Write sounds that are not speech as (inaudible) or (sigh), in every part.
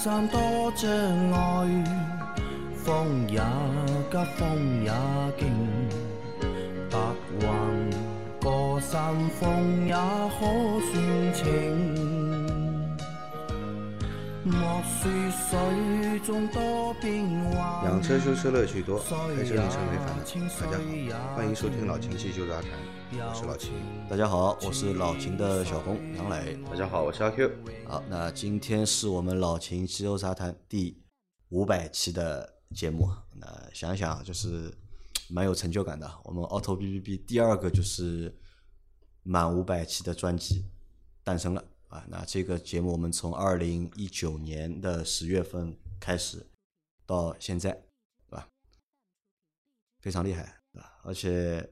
山多障碍，风也急，风也劲，白云过山峰也可算情。莫说水中多变幻，养车修车乐趣多，开车用车没烦恼。大家好，欢迎收听老秦汽修杂谈，我是老秦。大家好，我是老秦的小红杨磊。大家好，我是阿 Q。好，那今天是我们老秦汽修杂谈第五百期的节目。那想想就是蛮有成就感的。我们 Auto B B B 第二个就是满五百期的专辑诞生了啊。那这个节目我们从二零一九年的十月份开始到现在，对吧？非常厉害，对吧？而且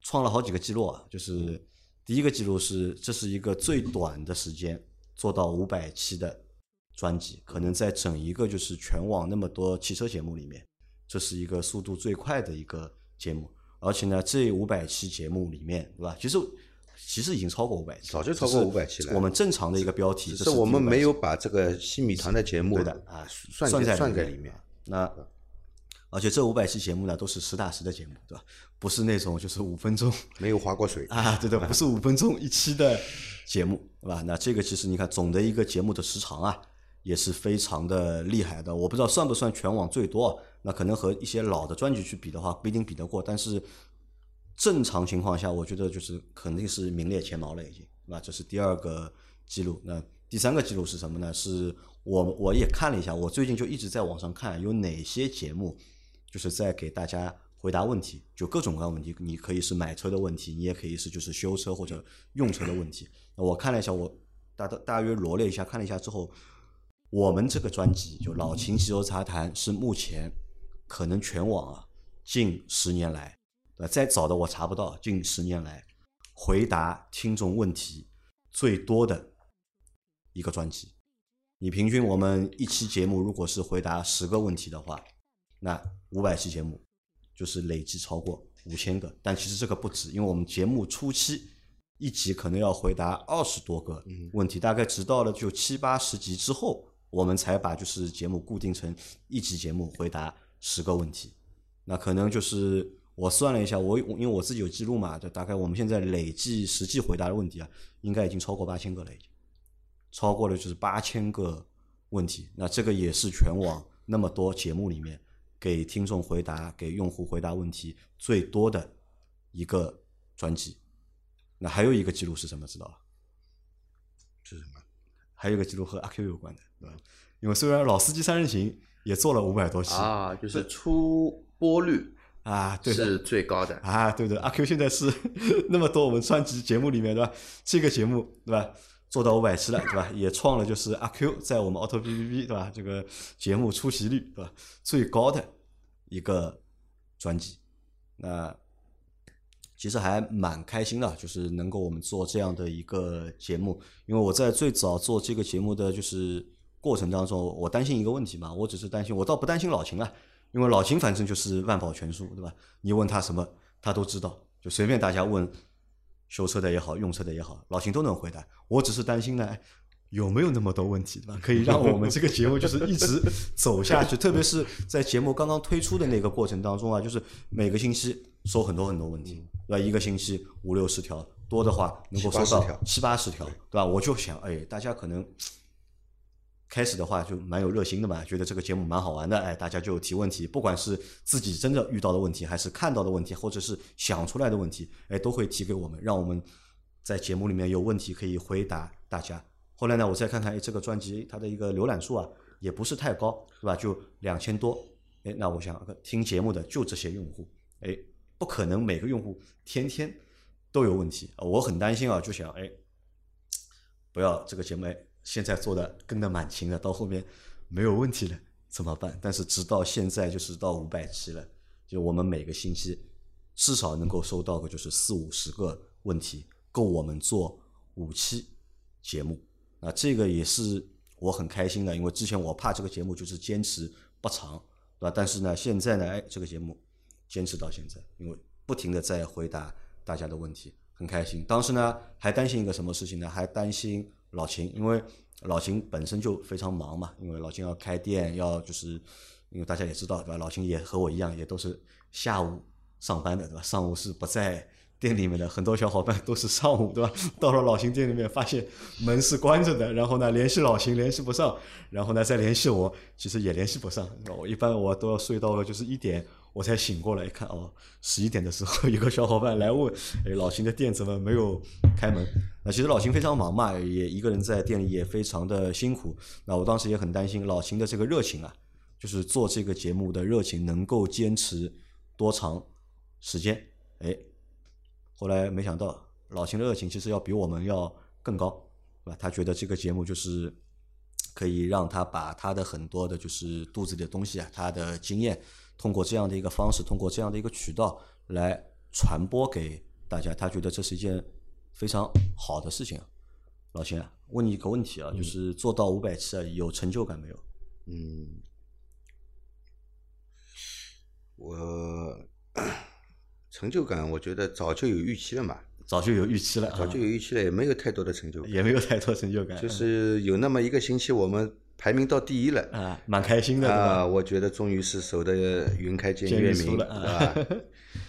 创了好几个记录啊，就是第一个记录是这是一个最短的时间做到五百期的专辑，可能在整一个就是全网那么多汽车节目里面，这是一个速度最快的一个节目。而且呢，这五百期节目里面，对吧？其实其实已经超过五百期，早就超过五百期了我们正常的一个标题，这是只是我们没有把这个新米团的节目对的啊算算在算在里面里面。那而且这五百期节目呢，都是实打实的节目，对吧？不是那种就是五分钟 (laughs) 没有划过水啊，对的，不是五分钟一期的节目，对吧？那这个其实你看总的一个节目的时长啊，也是非常的厉害的。我不知道算不算全网最多，那可能和一些老的专辑去比的话，不一定比得过。但是正常情况下，我觉得就是肯定是名列前茅了，已经，对吧？这是第二个记录。那第三个记录是什么呢？是我我也看了一下，我最近就一直在网上看有哪些节目，就是在给大家回答问题，就各种各样问题，你可以是买车的问题，你也可以是就是修车或者用车的问题。我看了一下，我大大大约罗列一下，看了一下之后，我们这个专辑就老秦汽油杂谈是目前可能全网啊近十年来，呃，再早的我查不到，近十年来回答听众问题最多的一个专辑。你平均我们一期节目如果是回答十个问题的话，那五百期节目就是累计超过五千个。但其实这个不止，因为我们节目初期一集可能要回答二十多个问题，大概直到了就七八十集之后，我们才把就是节目固定成一集节目回答十个问题。那可能就是我算了一下，我因为我自己有记录嘛，就大概我们现在累计实际回答的问题啊，应该已经超过八千个了，已经超过了就是八千个问题。那这个也是全网那么多节目里面给听众回答、给用户回答问题最多的一个专辑。那还有一个记录是什么？知道吧？是什么？还有一个记录和阿 Q 有关的，对吧？因为虽然老司机三人行也做了五百多期啊，就是出播率啊，对是最高的。啊，对对，阿 Q 现在是 (laughs) 那么多我们专辑节目里面，对吧？这个节目对吧，做到五百期了，对吧？(laughs) 也创了就是阿 Q 在我们 Auto B B B 对吧？这个节目出席率对吧最高的一个专辑。那其实还蛮开心的，就是能够我们做这样的一个节目，因为我在最早做这个节目的就是过程当中，我担心一个问题嘛，我只是担心，我倒不担心老秦啊，因为老秦反正就是万宝全书，对吧？你问他什么，他都知道，就随便大家问修车的也好，用车的也好，老秦都能回答。我只是担心呢，哎有没有那么多问题，对吧？可以让我们这个节目就是一直走下去，特别是在节目刚刚推出的那个过程当中啊，就是每个星期收很多很多问题，对吧？一个星期五六十条，多的话能够收到七八十条，对吧？我就想，哎，大家可能开始的话就蛮有热心的嘛，觉得这个节目蛮好玩的，哎，大家就提问题，不管是自己真的遇到的问题，还是看到的问题，或者是想出来的问题，哎，都会提给我们，让我们在节目里面有问题可以回答大家。后来呢，我再看看，哎，这个专辑它的一个浏览数啊，也不是太高，是吧？就两千多，哎，那我想听节目的就这些用户，哎，不可能每个用户天天都有问题，呃我很担心啊，就想哎，不要这个节目哎现在做的跟得蛮勤的，到后面没有问题了怎么办？但是直到现在就是到五百期了，就我们每个星期至少能够收到个就是四五十个问题，够我们做五期节目。啊，这个也是我很开心的，因为之前我怕这个节目就是坚持不长，对吧？但是呢，现在呢，哎，这个节目坚持到现在，因为不停的在回答大家的问题，很开心。当时呢，还担心一个什么事情呢？还担心老秦，因为老秦本身就非常忙嘛，因为老秦要开店，要就是因为大家也知道对吧？老秦也和我一样，也都是下午上班的对吧？上午是不在店里面的，很多小伙伴都是上午对吧？(laughs) 到了老秦店里面，发现门是关着的，然后呢联系老秦联系不上，然后呢再联系我，其实也联系不上。我一般我都要睡到了就是一点。我才醒过来，一看哦，十一点的时候，(laughs) 有个小伙伴来问，哎，老秦的店怎么没有开门？那其实老秦非常忙嘛，也一个人在店里也非常的辛苦。那我当时也很担心老秦的这个热情啊，就是做这个节目的热情能够坚持多长时间？哎，后来没想到老秦的热情其实要比我们要更高，对吧？他觉得这个节目就是可以让他把他的很多的就是肚子里的东西啊，他的经验。通过这样的一个方式，通过这样的一个渠道来传播给大家，他觉得这是一件非常好的事情。老秦，问你一个问题啊，就是做到五百期啊，有成就感没有？嗯，我 (coughs) 成就感，我觉得早就有预期了嘛，早就有预期了，早就有预期了，也没有太多的成就感，也没有太多成就感，就是有那么一个星期我们。排名到第一了啊，蛮开心的啊！我觉得终于是守得 (laughs) 云开见月明了，啊，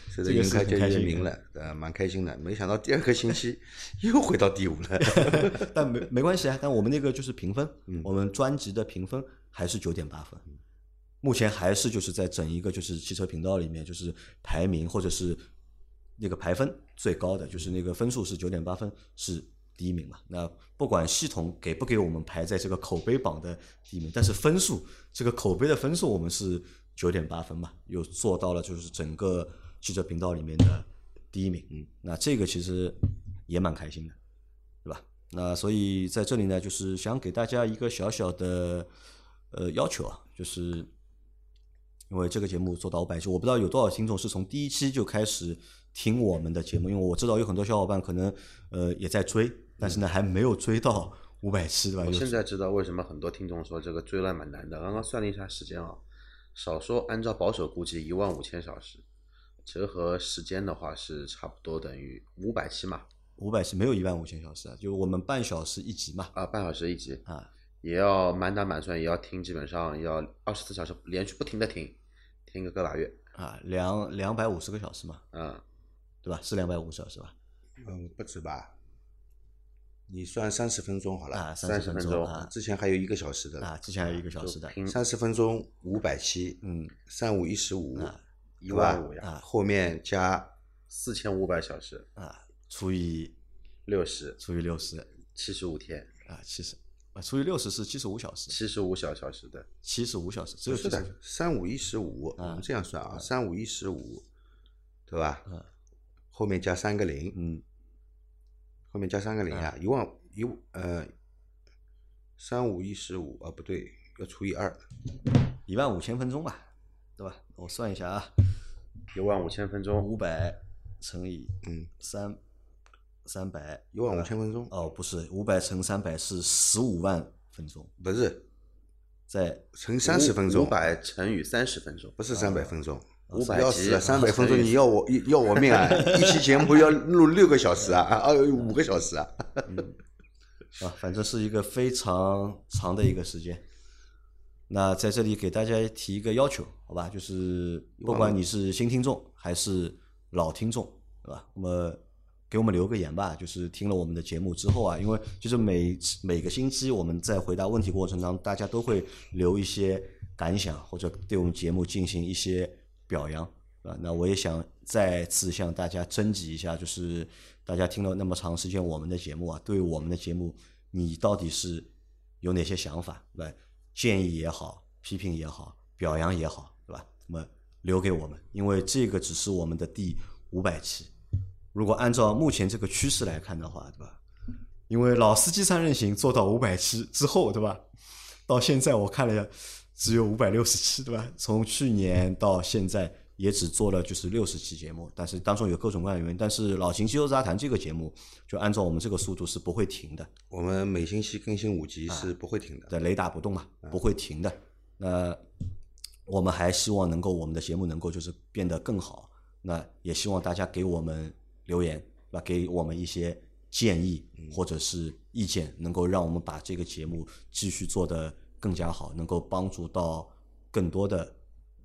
守得云开见月明了，啊，蛮开心的。没想到第二个星期 (laughs) 又回到第五了，(laughs) 但没没关系啊。但我们那个就是评分，我们专辑的评分还是九点八分，目前还是就是在整一个就是汽车频道里面就是排名或者是那个排分最高的，就是那个分数是九点八分是。第一名嘛，那不管系统给不给我们排在这个口碑榜的第一名，但是分数这个口碑的分数我们是九点八分嘛，又做到了就是整个汽车频道里面的第一名，嗯，那这个其实也蛮开心的，对吧？那所以在这里呢，就是想给大家一个小小的呃要求啊，就是因为这个节目做到五百期，我不知道有多少听众是从第一期就开始听我们的节目，因为我知道有很多小伙伴可能呃也在追。但是呢，还没有追到五百七，对吧？我现在知道为什么很多听众说这个追了蛮难的。刚刚算了一下时间啊，少说按照保守估计一万五千小时，折合时间的话是差不多等于五百期嘛。五百期没有一万五千小时啊，就我们半小时一集嘛。啊，半小时一集啊，也要满打满算也要听，基本上要二十四小时连续不停的听，听个个把月啊，两两百五十个小时嘛。嗯，对吧？是两百五十小时吧？嗯，不止吧。你算三十分钟好了，啊，三十分钟啊，之前还有一个小时的啊，之前还有一个小时的，三十分钟五百七，嗯，三五一十五，一万五呀，后面加四千五百小时啊，除以六十，除以六十，七十五天啊，七十啊，除以六十是七十五小时，七十五小小时的，七十五小时，只有是的，三五一十五，我们这样算啊，三五一十五，对吧？嗯，后面加三个零，嗯。后面加三个零啊，一万一呃，三五一十五啊，不对，要除以二，一万五千分钟吧，对吧？我算一下啊，一万五千分钟，五百乘以嗯三三百，一万五千分钟哦，不是，五百乘三百是十五万分钟，不是，在乘三十分钟，五百乘以三十分钟，不是三百分钟。五百要死了，三百分钟你要我要我命啊！(laughs) 一期节目要录六个小时啊，啊五个小时啊，(laughs) 啊，反正是一个非常长的一个时间。那在这里给大家提一个要求，好吧？就是不管你是新听众还是老听众，对吧？那么给我们留个言吧。就是听了我们的节目之后啊，因为就是每每个星期我们在回答问题过程当中，大家都会留一些感想，或者对我们节目进行一些。表扬啊，那我也想再次向大家征集一下，就是大家听了那么长时间我们的节目啊，对我们的节目，你到底是有哪些想法？对吧？建议也好，批评也好，表扬也好，对吧？那么留给我们，因为这个只是我们的第五百期。如果按照目前这个趋势来看的话，对吧？因为老司机三人行做到五百期之后，对吧？到现在我看了一下。只有五百六十期，对吧？从去年到现在也只做了就是六十期节目，但是当中有各种各样的原因。但是老秦汽油杂谈这个节目，就按照我们这个速度是不会停的。我们每星期更新五集是不会停的，对，雷打不动嘛，不会停的。那我们还希望能够我们的节目能够就是变得更好。那也希望大家给我们留言，对吧？给我们一些建议或者是意见，能够让我们把这个节目继续做得更加好，能够帮助到更多的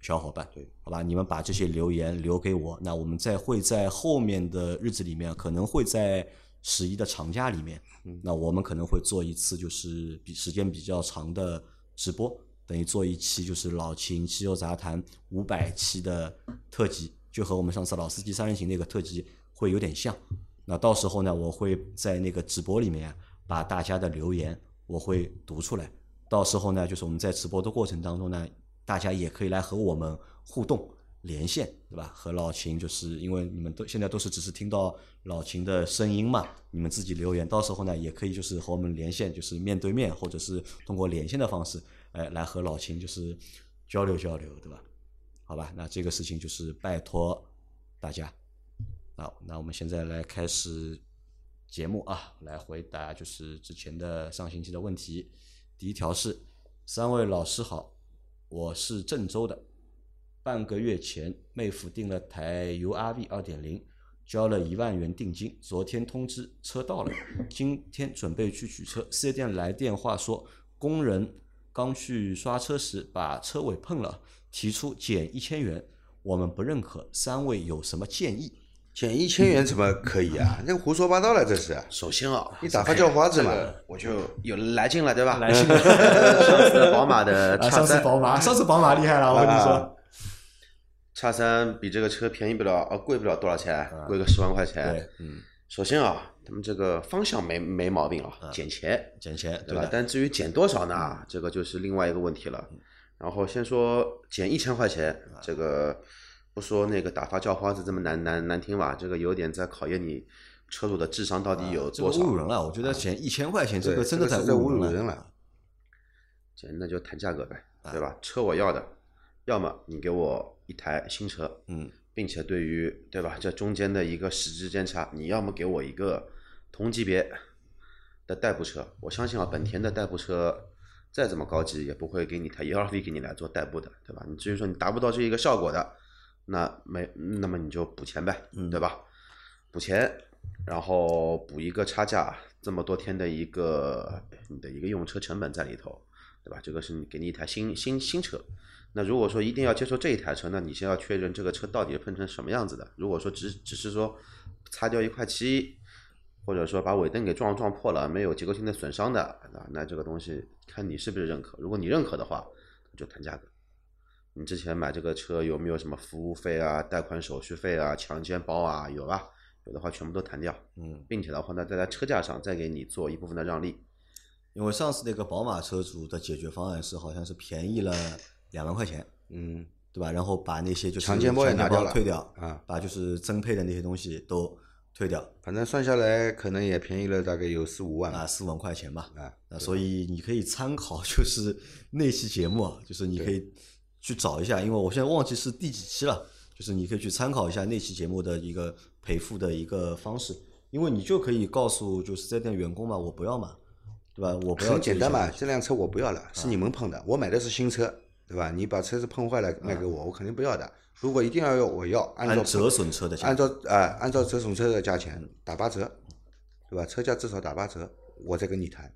小伙伴。对，好吧，你们把这些留言留给我，那我们再会在后面的日子里面，可能会在十一的长假里面，那我们可能会做一次就是比时间比较长的直播，等于做一期就是老秦汽油杂谈五百期的特辑，就和我们上次老司机三人行那个特辑会有点像。那到时候呢，我会在那个直播里面把大家的留言我会读出来。到时候呢，就是我们在直播的过程当中呢，大家也可以来和我们互动连线，对吧？和老秦就是因为你们都现在都是只是听到老秦的声音嘛，你们自己留言，到时候呢也可以就是和我们连线，就是面对面或者是通过连线的方式，哎，来和老秦就是交流交流，对吧？好吧，那这个事情就是拜托大家。好，那我们现在来开始节目啊，来回答就是之前的上星期的问题。第一条是：三位老师好，我是郑州的，半个月前妹夫订了台 URV 二点零，交了一万元定金，昨天通知车到了，今天准备去取车，四 S 店来电话说工人刚去刷车时把车尾碰了，提出减一千元，我们不认可，三位有什么建议？减一千元怎么可以啊？那个胡说八道了，这是。首先啊，你打发叫花子嘛，我就有来劲了，对吧？来劲了。(laughs) 上次宝马的叉三，宝马，上次宝马厉害了，我跟你说。叉三比这个车便宜不了，呃，贵不了多少钱，贵个十万块钱。嗯。首先啊，他们这个方向没没毛病啊，减钱，减钱，对吧？但至于减多少呢？这个就是另外一个问题了。然后先说减一千块钱，这个。不说那个打发叫花子这么难难难听吧，这个有点在考验你车主的智商到底有多少。侮辱人了，我觉得减一千块钱，这个真的在侮辱人了。减那就谈价格呗，对吧？车我要的，要么你给我一台新车，嗯，并且对于对吧这中间的一个时之间差，你要么给我一个同级别的代步车。我相信啊，本田的代步车再怎么高级，也不会给你台 URV 给你来做代步的，对吧？你至于说你达不到这一个效果的。那没，那么你就补钱呗，对吧？补钱，然后补一个差价，这么多天的一个你的一个用车成本在里头，对吧？这个是你给你一台新新新车。那如果说一定要接受这一台车，那你先要确认这个车到底喷成什么样子的。如果说只只是说擦掉一块漆，或者说把尾灯给撞撞破了，没有结构性的损伤的，那那这个东西看你是不是认可。如果你认可的话，就谈价格。你之前买这个车有没有什么服务费啊、贷款手续费啊、强奸包啊？有吧？有的话全部都谈掉。嗯，并且的话呢，在在车价上再给你做一部分的让利。因为上次那个宝马车主的解决方案是好像是便宜了两万块钱，嗯，对吧？然后把那些就是强奸包也拿掉了，退掉啊，把就是增配的那些东西都退掉。反正算下来可能也便宜了大概有四五万啊，四万块钱吧。啊，那所以你可以参考就是那期节目，就是你可以。去找一下，因为我现在忘记是第几期了，就是你可以去参考一下那期节目的一个赔付的一个方式，因为你就可以告诉就是这店员工嘛，我不要嘛，对吧？我不要。很简单嘛，这辆车我不要了，是你们碰的，我买的是新车，对吧？你把车子碰坏了卖给我，我肯定不要的。如果一定要要，我要按照折损车的价，按照啊按照折损车的价钱打八折，对吧？车价至少打八折，我再跟你谈，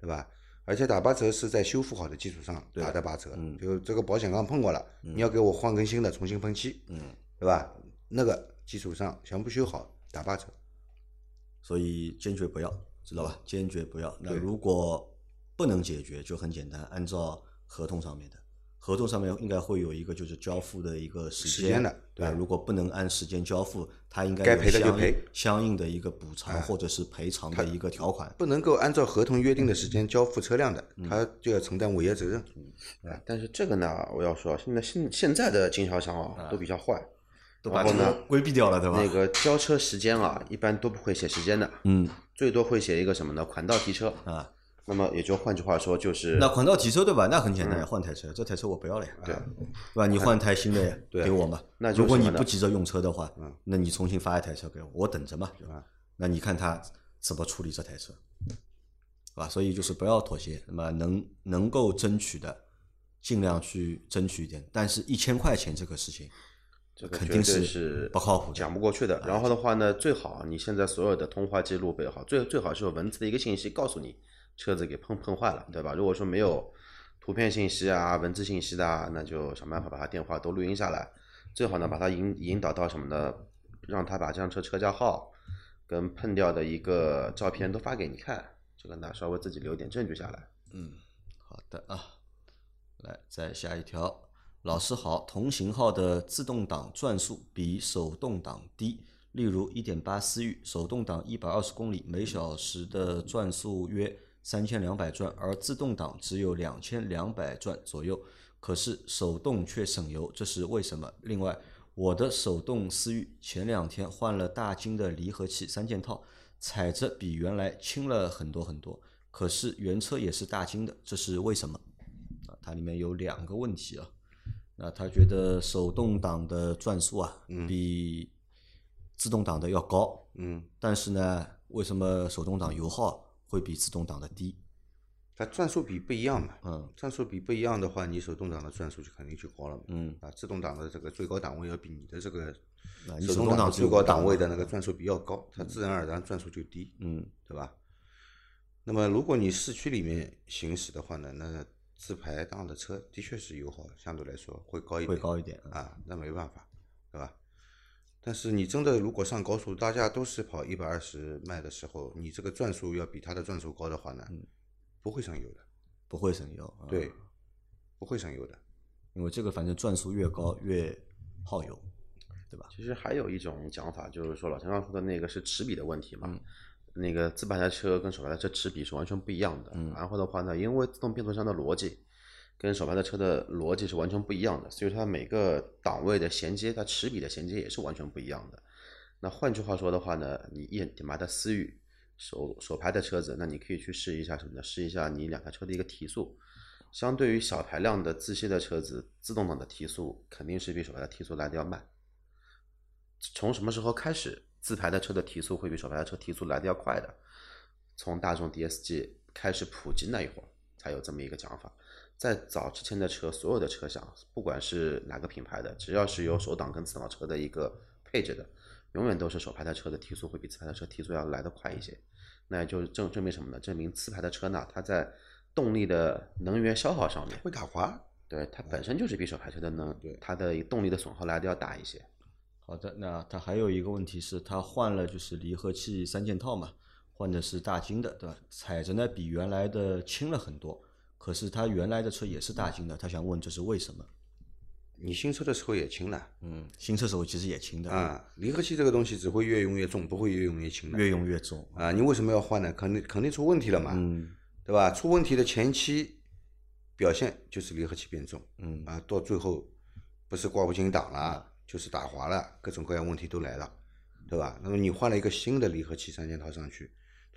对吧？而且打八折是在修复好的基础上打的八折，就这个保险杠碰过了，你要给我换根新的，重新喷漆，对吧？那个基础上全部修好打八折，所以坚决不要，知道吧？坚决不要。那如果不能解决，就很简单，按照合同上面的。合同上面应该会有一个就是交付的一个时间的，对如果不能按时间交付，他应该该赔的就赔，相应的一个补偿或者是赔偿的一个条款。不能够按照合同约定的时间交付车辆的，他就要承担违约责任。啊，但是这个呢，我要说，现在现现在的经销商啊都比较坏，都把呢规避掉了，对吧？那个交车时间啊，一般都不会写时间的，嗯，最多会写一个什么呢？款到提车。啊。那么也就换句话说，就是那款到提车对吧？那很简单，换台车，这台车我不要了呀，对，对吧？你换台新的呀 (laughs) 给我嘛。那如果你不急着用车的话，那你重新发一台车给我，我等着嘛，对吧？那你看他怎么处理这台车，是吧？所以就是不要妥协，那么能能够争取的，尽量去争取一点。但是，一千块钱这个事情，这肯定是是不靠谱的讲不过去的。然后的话呢，最好你现在所有的通话记录备好，最最好是有文字的一个信息告诉你车子给碰碰坏了，对吧？如果说没有图片信息啊、文字信息的啊，那就想办法把他电话都录音下来，最好呢把他引引导到什么呢？让他把这辆车车架号跟碰掉的一个照片都发给你看，这个呢稍微自己留点证据下来。嗯好的啊，来再下一条。老师好，同型号的自动挡转速比手动挡低，例如1.8思域，手动挡120公里每小时的转速约3200转，而自动挡只有两千两百转左右，可是手动却省油，这是为什么？另外，我的手动思域前两天换了大金的离合器三件套，踩着比原来轻了很多很多，可是原车也是大金的，这是为什么？啊，它里面有两个问题啊。那他觉得手动挡的转速啊，比自动挡的要高，嗯，但是呢，为什么手动挡油耗会比自动挡的低？它转速比不一样嘛，嗯，转速比不一样的话，你手动挡的转速就肯定就高了嘛，嗯，啊，自动挡的这个最高档位要比你的这个手动挡最高档位的那个转速比较高，它自然而然转速就低，嗯，对吧？那么如果你市区里面行驶的话呢，那自排档的车的确是油耗相对来说会高一点，会高一点。嗯啊，那没办法，对吧？但是你真的如果上高速，大家都是跑一百二十迈的时候，你这个转速要比它的转速高的话呢，不会省油的，不会省油。啊对，不会省油的。因为这个反正转速越高越耗油，对吧？其实还有一种讲法，就是说老陈刚说的那个是齿比的问题嘛。嗯那个自排的车跟手排的车齿比是完全不一样的。然后的话呢，因为自动变速箱的逻辑跟手排的车的逻辑是完全不一样的，所以它每个档位的衔接，它齿比的衔接也是完全不一样的。那换句话说的话呢，你一点八的思域手手排的车子，那你可以去试一下什么呢？试一下你两台车的一个提速。相对于小排量的自吸的车子，自动挡的提速肯定是比手排的提速来的要慢。从什么时候开始，自排的车的提速会比手排的车提速来的要快的？从大众 DSG 开始普及那一会儿，才有这么一个讲法。在早之前的车，所有的车厢，不管是哪个品牌的，只要是有手挡跟自动挡车的一个配置的，永远都是手排的车的提速会比自排的车提速要来得快一些。那也就证证明什么呢？证明自排的车呢，它在动力的能源消耗上面，会打滑，对它本身就是比手排车的能，它的动力的损耗来的要大一些。好的，那它还有一个问题是，它换了就是离合器三件套嘛，换的是大金的，对吧？踩着呢比原来的轻了很多，可是他原来的车也是大金的，他想问这是为什么？你新车的时候也轻了嗯，新车时候其实也轻的，啊。离合器这个东西只会越用越重，不会越用越轻的。越用越重。啊，你为什么要换呢？肯定肯定出问题了嘛，嗯对吧？出问题的前期表现就是离合器变重，嗯啊，到最后不是挂不进档了，就是打滑了，各种各样问题都来了，对吧？那么你换了一个新的离合器三件套上去，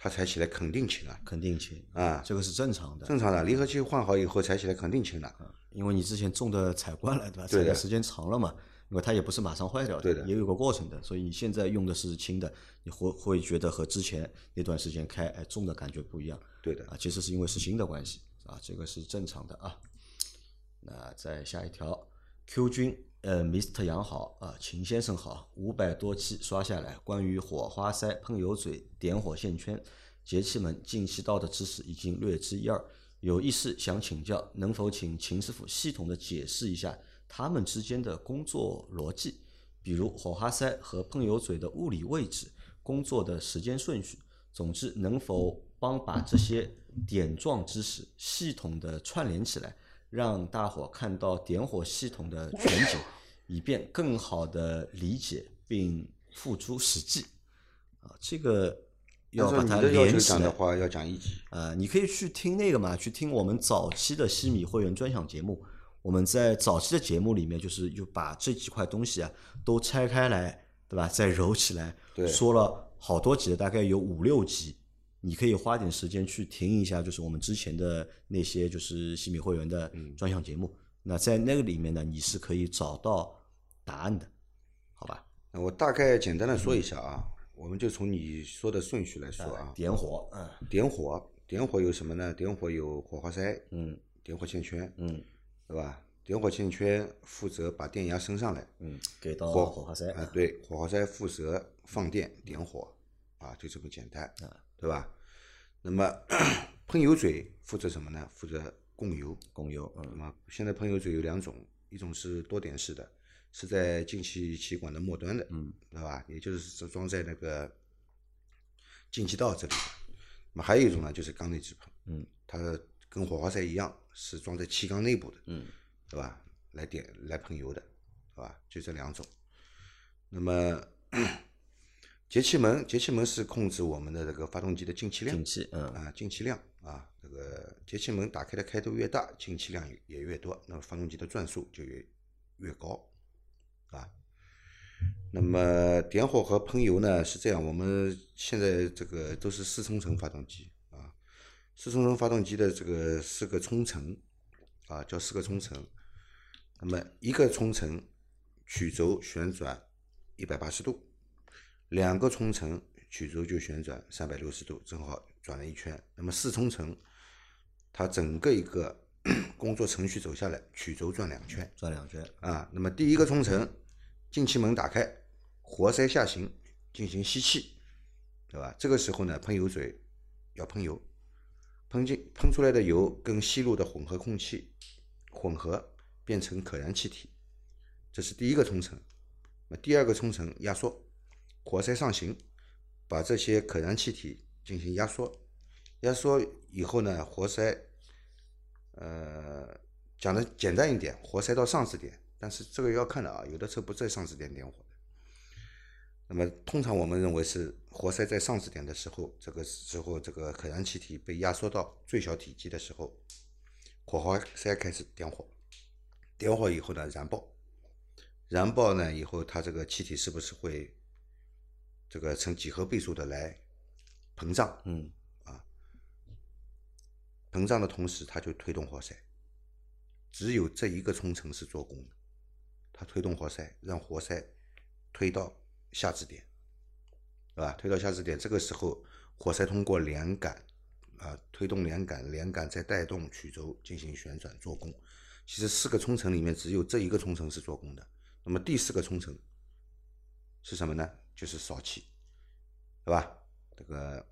它踩起来肯定轻啊，肯定轻啊这个是正常的，正常的，离合器换好以后踩起来肯定轻了，因为你之前重的踩惯了，对吧？踩的时间长了嘛，因为它也不是马上坏掉对的也有个过程的，所以你现在用的是轻的，你会会觉得和之前那段时间开哎重的感觉不一样对的。啊，其实是因为是新的关系啊，这个是正常的啊。那再下一条，Q 君，呃，Mr 杨好啊，秦先生好，五百多期刷下来，关于火花塞、喷油嘴、点火线圈、节气门进气道的知识已经略知一二，有一事想请教，能否请秦师傅系统的解释一下他们之间的工作逻辑，比如火花塞和喷油嘴的物理位置、工作的时间顺序。总之，能否帮把这些点状知识系统的串联起来，让大伙看到点火系统的全景，以便更好的理解并付诸实际。啊，这个要把它连起来讲的。话，要讲一集。呃，你可以去听那个嘛，去听我们早期的西米会员专享节目。我们在早期的节目里面，就是又把这几块东西啊都拆开来，对吧？再揉起来，说了好多集的，大概有五六集。你可以花点时间去听一下，就是我们之前的那些就是西米会员的嗯专项节目。那在那个里面呢，你是可以找到答案的，好吧？那我大概简单的说一下啊，我们就从你说的顺序来说啊。点火，嗯点火，点火有什么呢？点火有火花塞，嗯点火线圈，嗯对吧？点火线圈负责把电压升上来，嗯，给到火火花塞啊，对，火花塞负责放电点火，啊，就这么简单，对吧？那么 (clears throat) 喷油嘴负责什么呢？负责供油。供油，嗯那么现在喷油嘴有两种，一种是多点式的，是在进气气管的末端的，嗯，对吧？也就是是装在那个进气道这里的。那么还有一种呢，就是缸内直喷，嗯，它跟火花塞一样，是装在气缸内部的，嗯，对吧？来点来喷油的，对吧？就这两种。那么节气门，节气门是控制我们的这个发动机的进气量，进气，嗯。啊，进气量啊，这个节气门打开的开度越大，进气量也越多，那么发动机的转速就越越高，啊。那么点火和喷油呢是这样，我们现在这个都是四冲程发动机。啊，四冲程发动机的这个四个冲程啊叫四个冲程，那么一个冲程曲轴旋转一百八十度，两个冲程曲轴就旋转三百六十度，正好转了一圈。那么四冲程，它整个一个 (clears throat) 工作程序走下来，曲轴转两圈转两圈，啊。那么第一个冲程，进气门打开，活塞下行进行吸气，对吧？这个时候呢，喷油嘴要喷油，喷进喷出来的油跟吸入的混合空气混合变成可燃气体，这是第一个冲程。那第二个冲程压缩，活塞上行，把这些可燃气体进行压缩，压缩以后呢，活塞，呃，讲的简单一点，活塞到上止点，但是这个要看的啊，有的车不在上止点点火的。那么通常我们认为是活塞在上止点的时候，这个时候这个可燃气体被压缩到最小体积的时候，火花塞开始点火，点火以后呢燃爆，燃爆呢以后它这个气体是不是会这个呈几何倍数的来膨胀？嗯啊膨胀的同时，它就推动活塞。只有这一个冲程是做功的，它推动活塞，让活塞推到下支点，对吧？推到下支点，这个时候活塞通过连杆啊、推动连杆，连杆再带动曲轴进行旋转做功。其实四个冲程里面只有这一个冲程是做功的，那么第四个冲程是什么呢？就是扫气，对吧？这个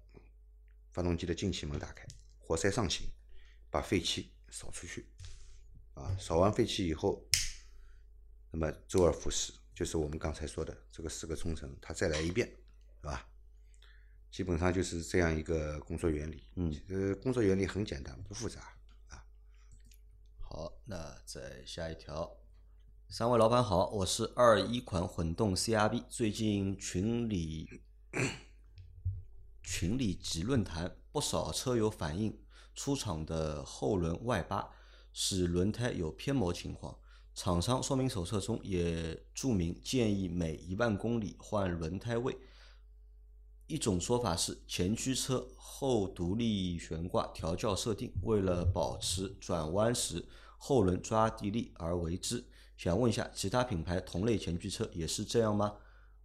发动机的进气门打开，活塞上行，把废气扫出去。啊，扫完废气以后，那么周而复始，就是我们刚才说的这个四个冲程，它再来一遍，是吧？基本上就是这样一个工作原理。嗯其实工作原理很简单，不复杂啊。好，那再下一条。三位老板好，我是二一款混动 CRV，最近群里 (coughs) 群里及论坛不少车友反映，出厂的后轮外八使轮胎有偏磨情况。厂商说明手册中也注明建议每一万公里换轮胎位。一种说法是前驱车后独立悬挂调教设定，为了保持转弯时后轮抓地力而为之。想问一下，其他品牌同类前驱车也是这样吗？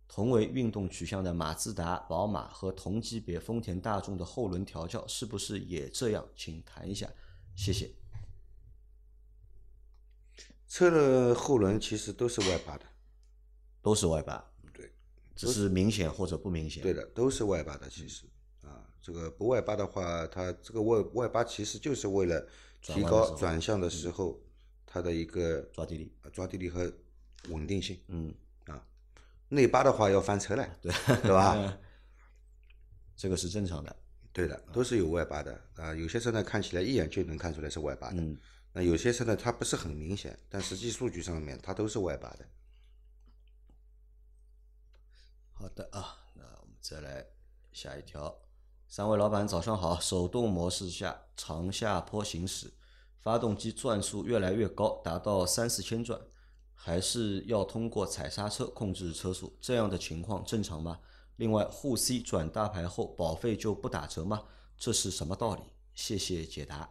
同为运动取向的马自达、宝马和同级别丰田、大众的后轮调教是不是也这样？请谈一下，谢谢。车的后轮其实都是外八的，都是外八，对，只是明显或者不明显。对的，都是外八的。其实啊，这个不外八的话，它这个外外八其实就是为了提高转弯的时候转向的时候它的一个抓地力，呃抓地力和稳定性。嗯，啊，内八的话要翻车了，(laughs) 对对吧？(laughs) 这个是正常的。对的，都是有外八的啊。有些车呢看起来一眼就能看出来是外八的，嗯那有些车呢它不是很明显，但实际数据上面它都是外八的。好的啊，那我们再来下一条。三位老板早上好，手动模式下长下坡行驶，发动机转速越来越高，达到三四千转，还是要通过踩刹车控制车速，这样的情况正常吗？另外，沪 C 转大牌后保费就不打折吗？这是什么道理？谢谢解答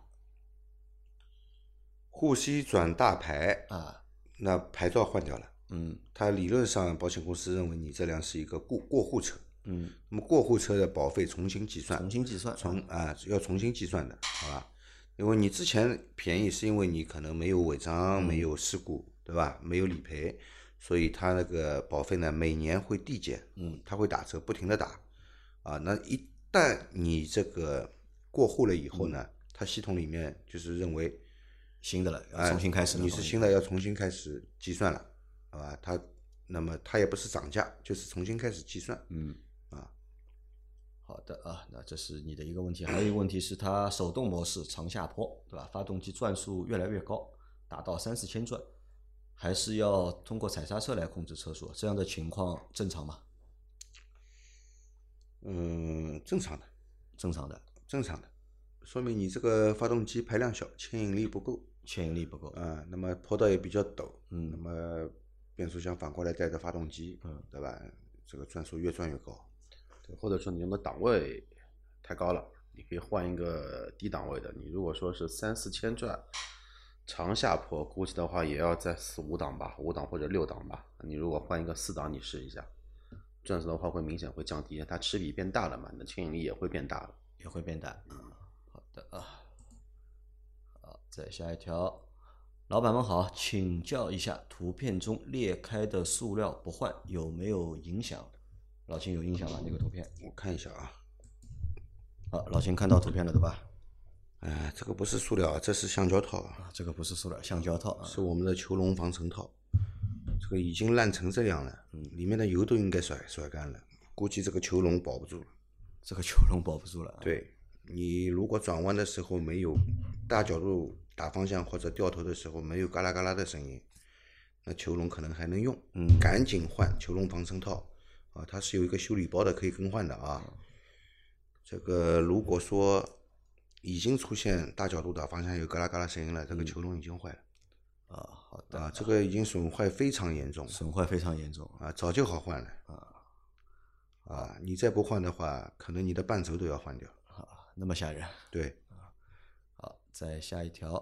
沪 C 转大牌，啊，那牌照换掉了，嗯它理论上保险公司认为你这辆是一个过过户车，嗯，那么过户车的保费重新计算，重新计算，重啊要重新计算的，好吧？因为你之前便宜是因为你可能没有违章、没有事故，对吧？没有理赔，所以它那个保费呢每年会递减，嗯，它会打折，不停的打，啊，那一旦你这个过户了以后呢，它系统里面就是认为新的了，要哎重新开始了。你是新的要重新开始计算了，好吧？它那么它也不是涨价，就是重新开始计算，嗯啊，好的啊，那这是你的一个问题，还有一个问题是它手动模式长下坡，对吧？发动机转速越来越高，达到三四千转，还是要通过踩刹车来控制车速，这样的情况正常吗？嗯，正常的，正常的，正常的，说明你这个发动机排量小，牵引力不够，牵引力不够。啊，那么坡道也比较陡，嗯那么变速箱反过来带着发动机，嗯，对吧？这个转速越转越高，对，或者说你用的档位太高了，你可以换一个低档位的。你如果说是三四千转，长下坡，估计的话也要在四五档吧，五档或者六档吧。你如果换一个四档，你试一下，转速的话会明显会降低，它齿比变大了嘛，你的牵引力也会变大了。也会变大。嗯，好的啊。好，再下一条，老板们好，请教一下，图片中裂开的塑料不换有没有影响？老秦有印象吗？那个图片？我看一下啊，好，老秦看到图片了对吧？哎，这个不是塑料啊，这是橡胶套啊，啊，这个不是塑料，橡胶套啊。是我们的球笼防尘套，这个已经烂成这样了，嗯，里面的油都应该甩甩干了，估计这个球笼保不住了。这个球笼保不住了啊。对你如果转弯的时候没有大角度打方向或者掉头的时候没有嘎啦嘎啦的声音，那球笼可能还能用。嗯，赶紧换球笼防尘套啊，它是有一个修理包的，可以更换的啊。这个如果说已经出现大角度的方向有嘎啦嘎啦声音了，这个球笼已经坏了啊，好的，啊，这个已经损坏非常严重损坏非常严重。啊，早就好换了啊啊，你再不换的话，可能你的半轴都要换掉。啊，那么吓人。对，好，再下一条，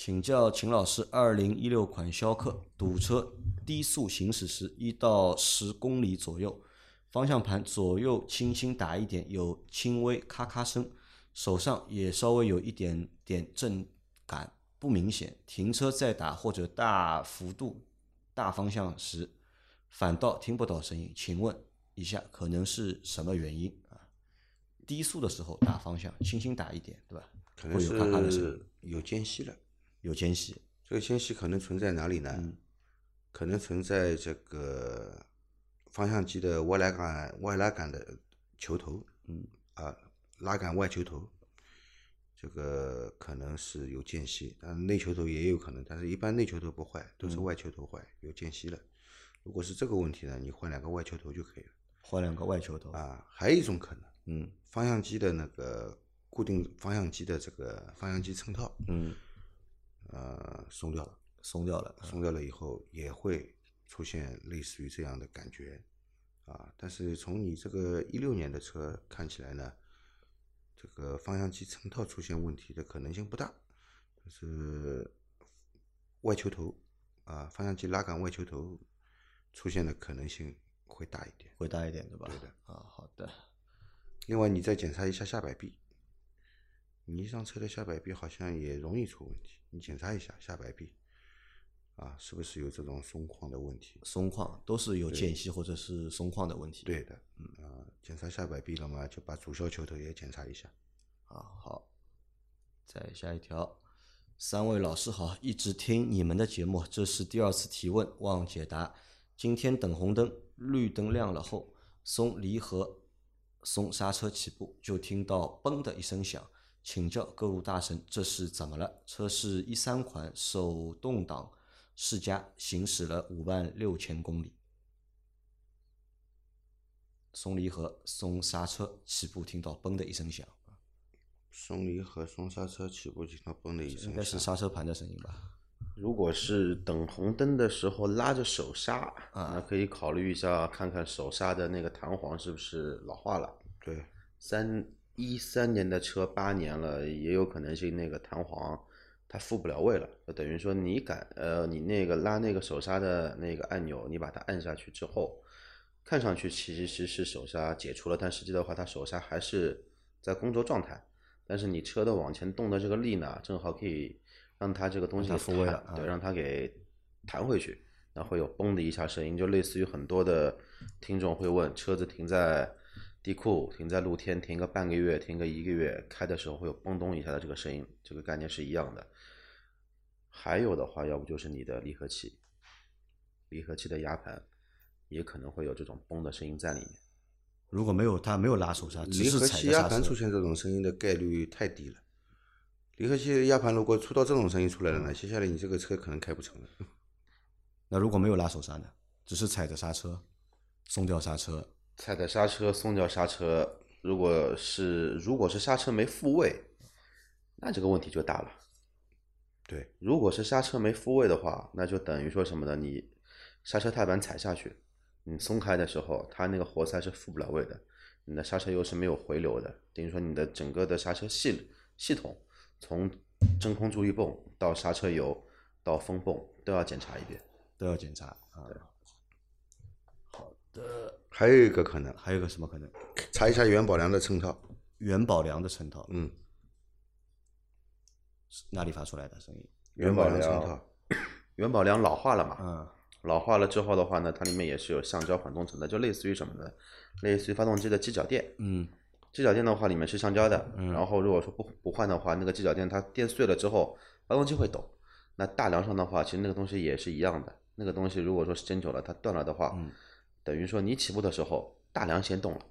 请教秦老师，二零一六款逍客堵车低速行驶时，一到十公里左右，方向盘左右轻轻打一点，有轻微咔咔声，手上也稍微有一点点震感，不明显。停车再打或者大幅度大方向时，反倒听不到声音。请问一下，可能是什么原因啊？低速的时候打方向，轻轻打一点，对吧？可能是有间隙了。有间隙，这个间隙可能存在哪里呢？嗯。可能存在这个方向机的外拉杆外拉杆的球头，嗯。啊，拉杆外球头，这个可能是有间隙，但内球头也有可能，但是一般内球头不坏，都嗯。是外球头坏，有间隙了。如果是这个问题呢，你换两个外球头就可以了。换两个外球头，啊，还有一种可能，嗯。方向机的那个固定方向机的这个方向机衬套，嗯，呃，松掉了。松掉了，松掉了以后也会出现类似于这样的感觉啊。但是从你这个一六年的车看起来呢，这个方向机衬套出现问题的可能性不大，就是外球头啊，方向机拉杆外球头出现的可能性会大一点。会大一点，对吧？对的。啊，好的，另外，你再检查一下下摆臂，你一上车的下摆臂好像也容易出问题，你检查一下下摆臂，啊，是不是有这种松旷的问题？松旷都是有间隙或者是松旷的问题。对的，嗯啊，检查下摆臂了嘛，就把主销球头也检查一下。啊，好，再下一条，三位老师好，一直听你们的节目，这是第二次提问，望解答。今天等红灯，绿灯亮了后，松离合、松刹车起步，就听到嘣的一声响。请教各路大神，这是怎么了？车是一三款手动挡世嘉，行驶了五万六千公里。松离合、松刹车起步，听到嘣的一声响。松离合、松刹车起步，听到嘣的一声应该是刹车盘的声音吧？如果是等红灯的时候拉着手刹，啊那可以考虑一下，看看手刹的那个弹簧是不是老化了。对，三一三年的车八年了，也有可能性那个弹簧它复不了位了，就等于说你敢呃你那个拉那个手刹的那个按钮，你把它按下去之后，看上去其实是手刹解除了，但实际的话它手刹还是在工作状态。但是你车的往前动的这个力呢，正好可以让它这个东西复位了啊对，让它给弹回去，那会有嘣的一下声音，就类似于很多的听众会问，车子停在地库、停在露天，停个半个月、停个一个月，开的时候会有嘣咚一下的这个声音，这个概念是一样的。还有的话，要不就是你的离合器，离合器的压盘也可能会有这种嘣的声音在里面。如果没有它没有拉手刹，只是离合器压盘出现这种声音的概率太低了。离合器压盘如果出到这种声音出来了呢，接下来你这个车可能开不成了。(laughs) 那如果没有拉手刹呢？只是踩着刹车，松掉刹车，踩的刹车，松掉刹车，如果是如果是刹车没复位，那这个问题就大了。对，如果是刹车没复位的话，那就等于说什么呢？你刹车踏板踩下去，你松开的时候，它那个活塞是复不了位的，你的刹车油是没有回流的，等于说你的整个的刹车系系统，从真空助力泵到刹车油到风泵都要检查一遍。都要检查啊。还有一个可能，还有个什么可能？查一下元宝梁的衬套。元宝梁的衬套嗯，哪里发出来的声音？元宝梁衬套。元宝梁 (coughs) 老化了嘛？嗯，老化了之后的话呢，它里面也是有橡胶缓冲层的，就类似于什么呢？类似于发动机的机脚垫。嗯，机脚垫的话里面是橡胶的，然后如果说不不换的话，那个机脚垫它垫碎了之后，发动机会抖。那大梁上的话，其实那个东西也是一样的。那个东西如果说时间久了它断了的话，等于说你起步的时候大梁先动了，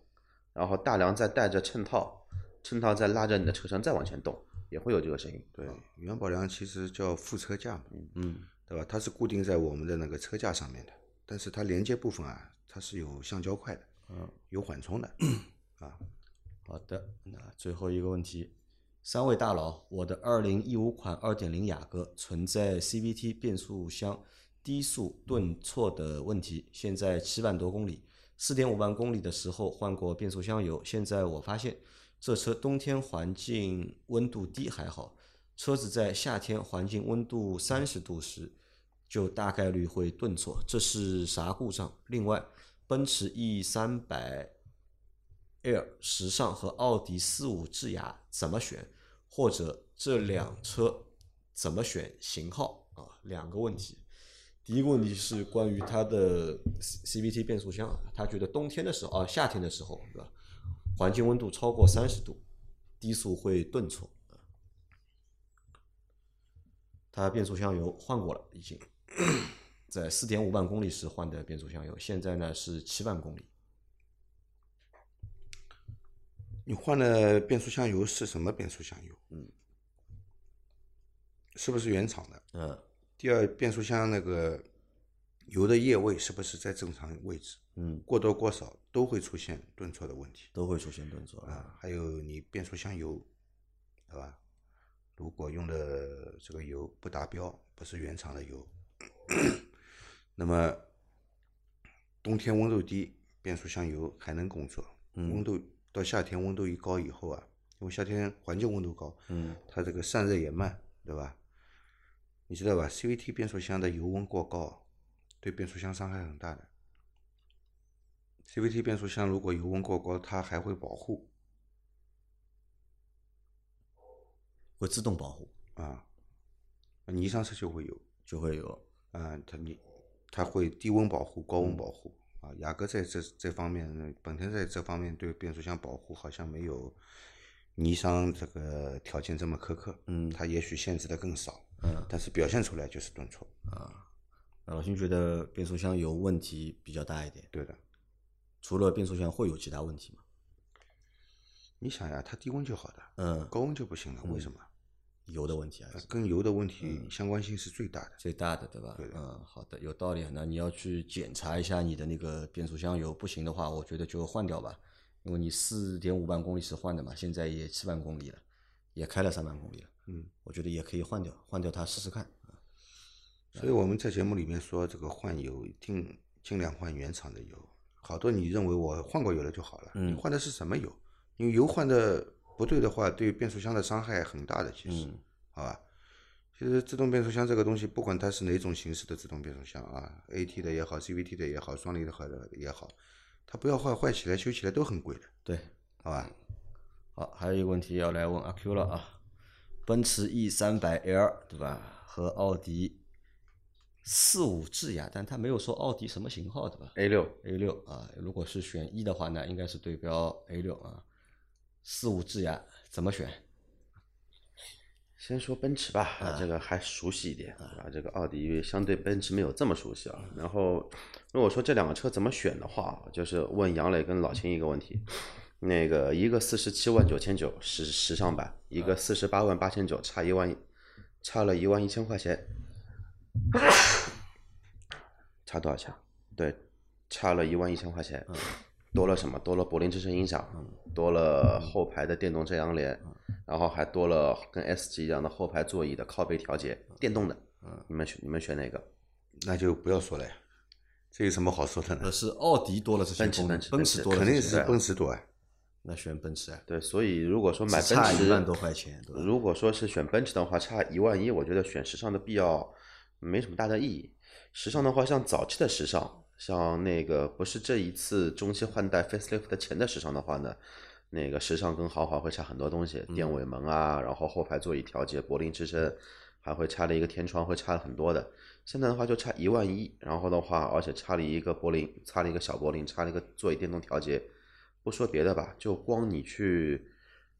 然后大梁再带着衬套，衬套再拉着你的车身再往前动，也会有这个声音。对，元宝梁其实叫副车架嘛，嗯，对吧？它是固定在我们的那个车架上面的，但是它连接部分啊，它是有橡胶块的，嗯，有缓冲的，(clears throat) 啊，好的，那最后一个问题，三位大佬，我的二零一五款二点零雅阁存在 CVT 变速箱低速顿挫的问题，现在七万多公里，四点五万公里的时候换过变速箱油，现在我发现这车冬天环境温度低还好，车子在夏天环境温度三十度时，就大概率会顿挫，这是啥故障？另外，奔驰 E 三百 L 时尚和奥迪四五智雅怎么选，或者这两车怎么选型号啊？两个问题。第一个问题是关于它的 CVT 变速箱，他觉得冬天的时候啊，夏天的时候，对吧？环境温度超过三十度，低速会顿挫。啊它变速箱油换过了，已经在四点五万公里时换的变速箱油，现在呢是七万公里。你换的变速箱油是什么变速箱油？嗯，是不是原厂的？嗯第二，变速箱那个油的液位是不是在正常位置？嗯，过多过少都会出现顿挫的问题都会出现顿挫啊。啊。还有你变速箱油，对吧？如果用的这个油不达标，不是原厂的油，那么冬天温度低，变速箱油还能工作。嗯温度到夏天温度一高以后啊，因为夏天环境温度高，嗯它这个散热也慢，对吧？你知道吧？CVT 变速箱的油温过高，对变速箱伤害很大的。CVT 变速箱如果油温过高，它还会保护会自动保护，啊，尼桑车就会有就会有啊，它你它会低温保护、高温保护啊。雅阁在这这方面，本田在这方面对变速箱保护好像没有尼桑这个条件这么苛刻。嗯它也许限制的更少，嗯但是表现出来就是顿挫。那老辛觉得变速箱油问题比较大一点，对的，除了变速箱会有其他问题吗？你想呀，它低温就好的，嗯，高温就不行了，为什么？油的问题还是跟油的问题相关性是最大的。最大的，对吧？对的嗯，好的，有道理。那你要去检查一下你的那个变速箱油，不行的话，我觉得就换掉吧，因为你四点五万公里是换的嘛，现在也七万公里了，也开了三万公里了，嗯，我觉得也可以换掉，换掉它试试看。所以我们在节目里面说，这个换油一定尽量换原厂的油。好多你认为我换过油了就好了，嗯你换的是什么油？因为油换的不对的话，对变速箱的伤害很大的，其实，嗯好吧？其实自动变速箱这个东西，不管它是哪种形式的自动变速箱啊，AT 的也好，CVT 的也好，双离合的也好，它不要坏，坏起来修起来都很贵的，对，好吧？好，还有一个问题要来问阿 Q 了啊，奔驰 E 三百 L 对吧？和奥迪四五智雅，但他没有说奥迪什么型号对吧 A 六？A 六啊，如果是选一的话呢，应该是对标 A 六啊。四五智雅怎么选？先说奔驰吧，啊这个还熟悉一点，对吧？这个奥迪相对奔驰没有这么熟悉啊。然后，如果说这两个车怎么选的话，就是问杨磊跟老秦一个问题，那个一个四十七万九千九时时尚版，一个四十八万八千九，差一万，差了一万一千块钱，差多少钱？对，差了一万一千块钱。多了什么？多了柏林之声音响，多了后排的电动遮阳帘，然后还多了跟 S 级一样的后排座椅的靠背调节，电动的。你们选你们选哪个？那就不要说了呀，这有什么好说的呢呃，？是奥迪多了这些奔驰功能奔驰奔驰多了肯定是奔驰多啊。那选奔驰啊，对，所以如果说买奔驰，差一万多块钱，对吧？如果说是选奔驰的话，差一万一，我觉得选时尚的必要没什么大的意义。时尚的话，像早期的时尚，像那个不是这一次中期换代 facelift 前的时尚的话呢，那个时尚跟豪华会差很多东西，电尾门啊，然后后排座椅调节、柏林之声，还会差了一个天窗，会差了很多的。现在的话就差一万一，然后的话，而且差了一个柏林，差了一个小柏林，差了一个座椅电动调节。不说别的吧，就光你去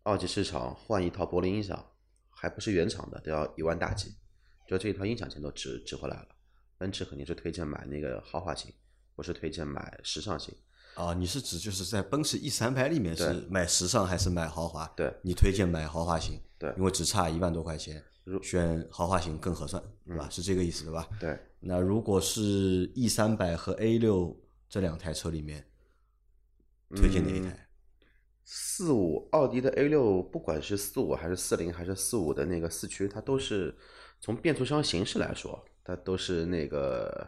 二级市场换一套柏林音响，还不是原厂的，都要一万大几，就这一套音响钱都值值回来了。奔驰肯定是推荐买那个豪华型，不是推荐买时尚型。啊，你是指就是在奔驰 E 三百里面是买时尚还是买豪华？对你推荐买豪华型，对因为只差一万多块钱，选豪华型更合算，对吧？是这个意思，对吧？对，那如果是 E 三百和 A 六这两台车里面，推荐哪一台？四五奥迪的 A 六，不管是四五还是四零还是四五的那个四驱，它都是从变速箱形式来说，它都是那个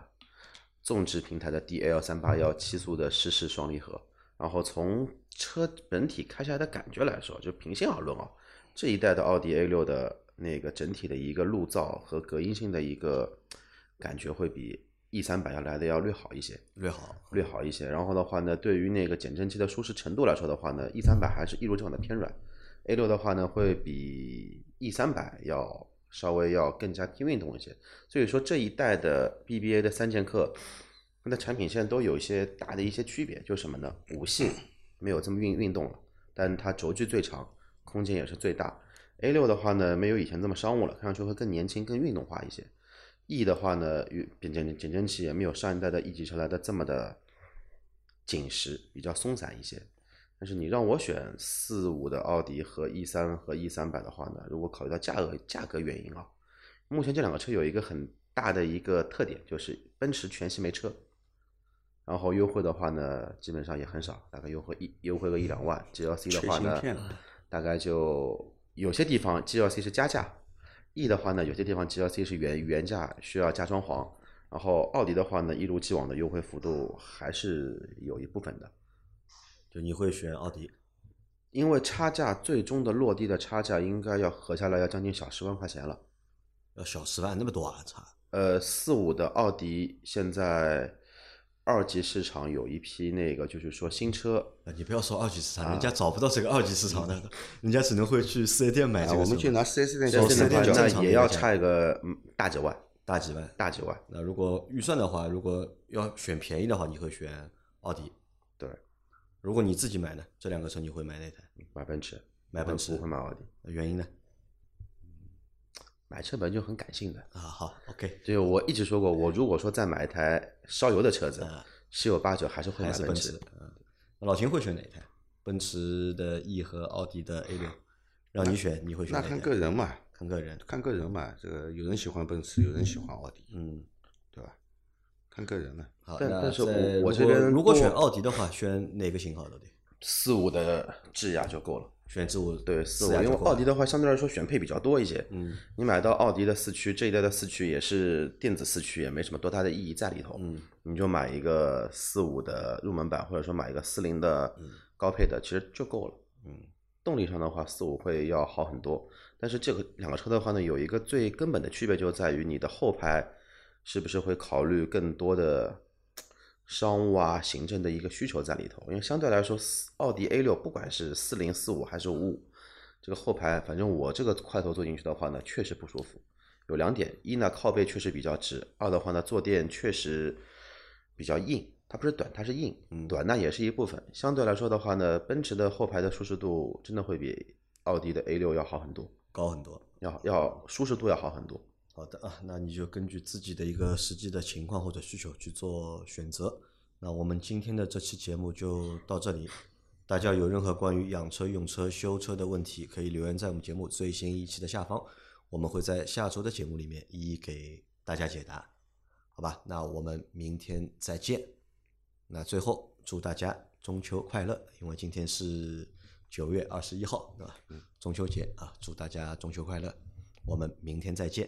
纵置平台的 DL 三八幺七速的湿式双离合。然后从车本体开下来的感觉来说，就平心而论啊，这一代的奥迪 A 六的那个整体的一个路噪和隔音性的一个感觉会比 E 三百要来的要略好一些。略好，略好一些。然后的话呢，对于那个减震器的舒适程度来说的话呢，E 三百还是一如既往的偏软，A 六的话呢会比 E 三百要稍微要更加偏运动一些。所以说这一代的 BBA 的三剑客，它的产品线都有一些大的一些区别，就是什么呢？五系没有这么运运动了，但它轴距最长，空间也是最大。A 六的话呢，没有以前这么商务了，看上去会更年轻、更运动化一些。E 的话呢，与减减减震器也没有上一代的 E 级车来的这么的紧实，比较松散一些。但是你让我选四五的奥迪和 E 三和 E 三百的话呢，如果考虑到价格价格原因啊，目前这两个车有一个很大的一个特点，就是奔驰全系没车，然后优惠的话呢，基本上也很少，大概优惠一优惠个一两万。GLC 的话呢大概就有些地方 GLC 是加价，E 的话呢，有些地方 GLC 是原原价需要加装潢，然后奥迪的话呢，一如既往的优惠幅度还是有一部分的，就你会选奥迪，因为差价最终的落地的差价应该要合下来要将近小十万块钱了。要小十万那么多啊，差呃，四五的奥迪现在二级市场有一批那个就是说新车，啊！你不要说二级市场，啊人家找不到这个二级市场的，人家只能会去四 S 店买啊这个车。我们去拿四 S 店说做 4S 店那也要差一个嗯大几万，大几万。大几万。那如果预算的话，如果要选便宜的话，你会选奥迪。对，如果你自己买呢，这两个车你会买哪台？买奔驰，买奔驰不会买奥迪。原因呢？买车本来就很感性的，啊，好，OK，就我一直说过，我如果说再买一台烧油的车子啊，十有八九还是会买奔驰那老秦会选哪一台？奔驰的 E 和奥迪的 A 六，让你选，你会选那看？个人嘛，看个人。看个人嘛。这个有人喜欢奔驰，有人喜欢奥迪，嗯，对吧？看个人了。好，那但但是我我这边如果选奥迪的话，选哪个型号的？对，四五的智雅就够了。选智五对，四五，因为奥迪的话相对来说选配比较多一些。嗯你买到奥迪的四驱，这一代的四驱也是电子四驱，也没什么多大的意义在里头。嗯，你就买一个四五的入门版，或者说买一个四零的高配的，其实就够了。嗯，动力上的话，四五会要好很多。但是这个两个车的话呢，有一个最根本的区别就在于你的后排是不是会考虑更多的商务啊、行政的一个需求在里头。因为相对来说，奥迪 A 六不管是四零、四五还是五五，这个后排，反正我这个块头坐进去的话呢，确实不舒服。有两点，一呢靠背确实比较直，二的话呢坐垫确实比较硬，它不是短，它是硬，短那也是一部分。相对来说的话呢，奔驰的后排的舒适度真的会比奥迪的 A 六要好很多，高很多。要要舒适度要好很多。好的啊，那你就根据自己的一个实际的情况或者需求去做选择。那我们今天的这期节目就到这里。大家有任何关于养车、用车、修车的问题，可以留言在我们节目最新一期的下方，我们会在下周的节目里面一一给大家解答。好吧，那我们明天再见。那最后祝大家中秋快乐，因为今天是九月二十一号，对吧？中秋节啊，祝大家中秋快乐。我们明天再见，